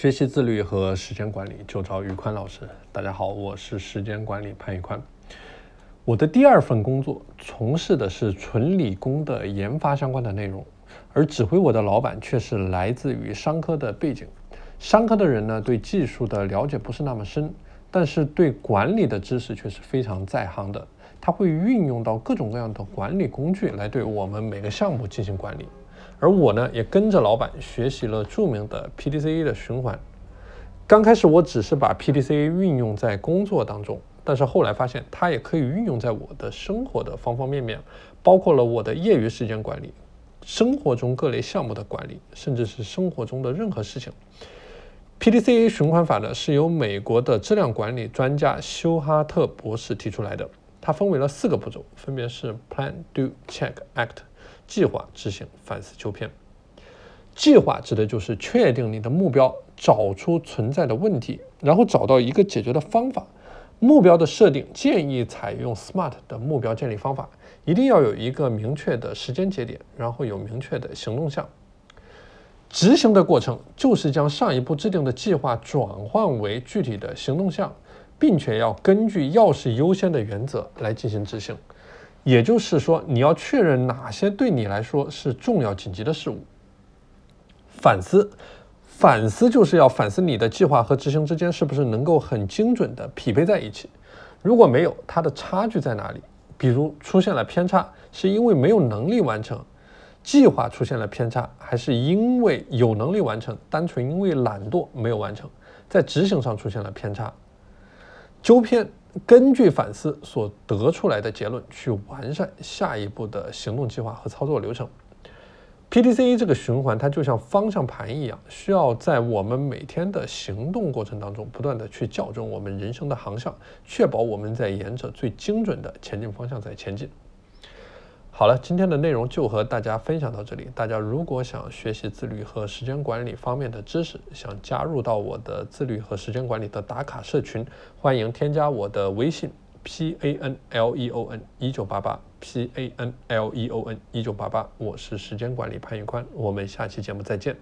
学习自律和时间管理就找宇宽老师。大家好，我是时间管理潘宇宽。我的第二份工作从事的是纯理工的研发相关的内容，而指挥我的老板却是来自于商科的背景。商科的人呢，对技术的了解不是那么深，但是对管理的知识却是非常在行的。他会运用到各种各样的管理工具来对我们每个项目进行管理。而我呢，也跟着老板学习了著名的 PDCA 的循环。刚开始我只是把 PDCA 运用在工作当中，但是后来发现它也可以运用在我的生活的方方面面，包括了我的业余时间管理、生活中各类项目的管理，甚至是生活中的任何事情。PDCA 循环法呢，是由美国的质量管理专家休哈特博士提出来的。它分为了四个步骤，分别是 Plan、Do、Check、Act。计划、执行、反思、纠偏。计划指的就是确定你的目标，找出存在的问题，然后找到一个解决的方法。目标的设定建议采用 SMART 的目标建立方法，一定要有一个明确的时间节点，然后有明确的行动项。执行的过程就是将上一步制定的计划转换为具体的行动项，并且要根据要事优先的原则来进行执行。也就是说，你要确认哪些对你来说是重要紧急的事物。反思，反思就是要反思你的计划和执行之间是不是能够很精准的匹配在一起。如果没有，它的差距在哪里？比如出现了偏差，是因为没有能力完成；计划出现了偏差，还是因为有能力完成，单纯因为懒惰没有完成，在执行上出现了偏差。纠偏。根据反思所得出来的结论，去完善下一步的行动计划和操作流程。PDCA 这个循环，它就像方向盘一样，需要在我们每天的行动过程当中，不断的去校正我们人生的航向，确保我们在沿着最精准的前进方向在前进。好了，今天的内容就和大家分享到这里。大家如果想学习自律和时间管理方面的知识，想加入到我的自律和时间管理的打卡社群，欢迎添加我的微信 p a n l e o n 一九八八 p a n l e o n 一九八八，我是时间管理潘玉宽，我们下期节目再见。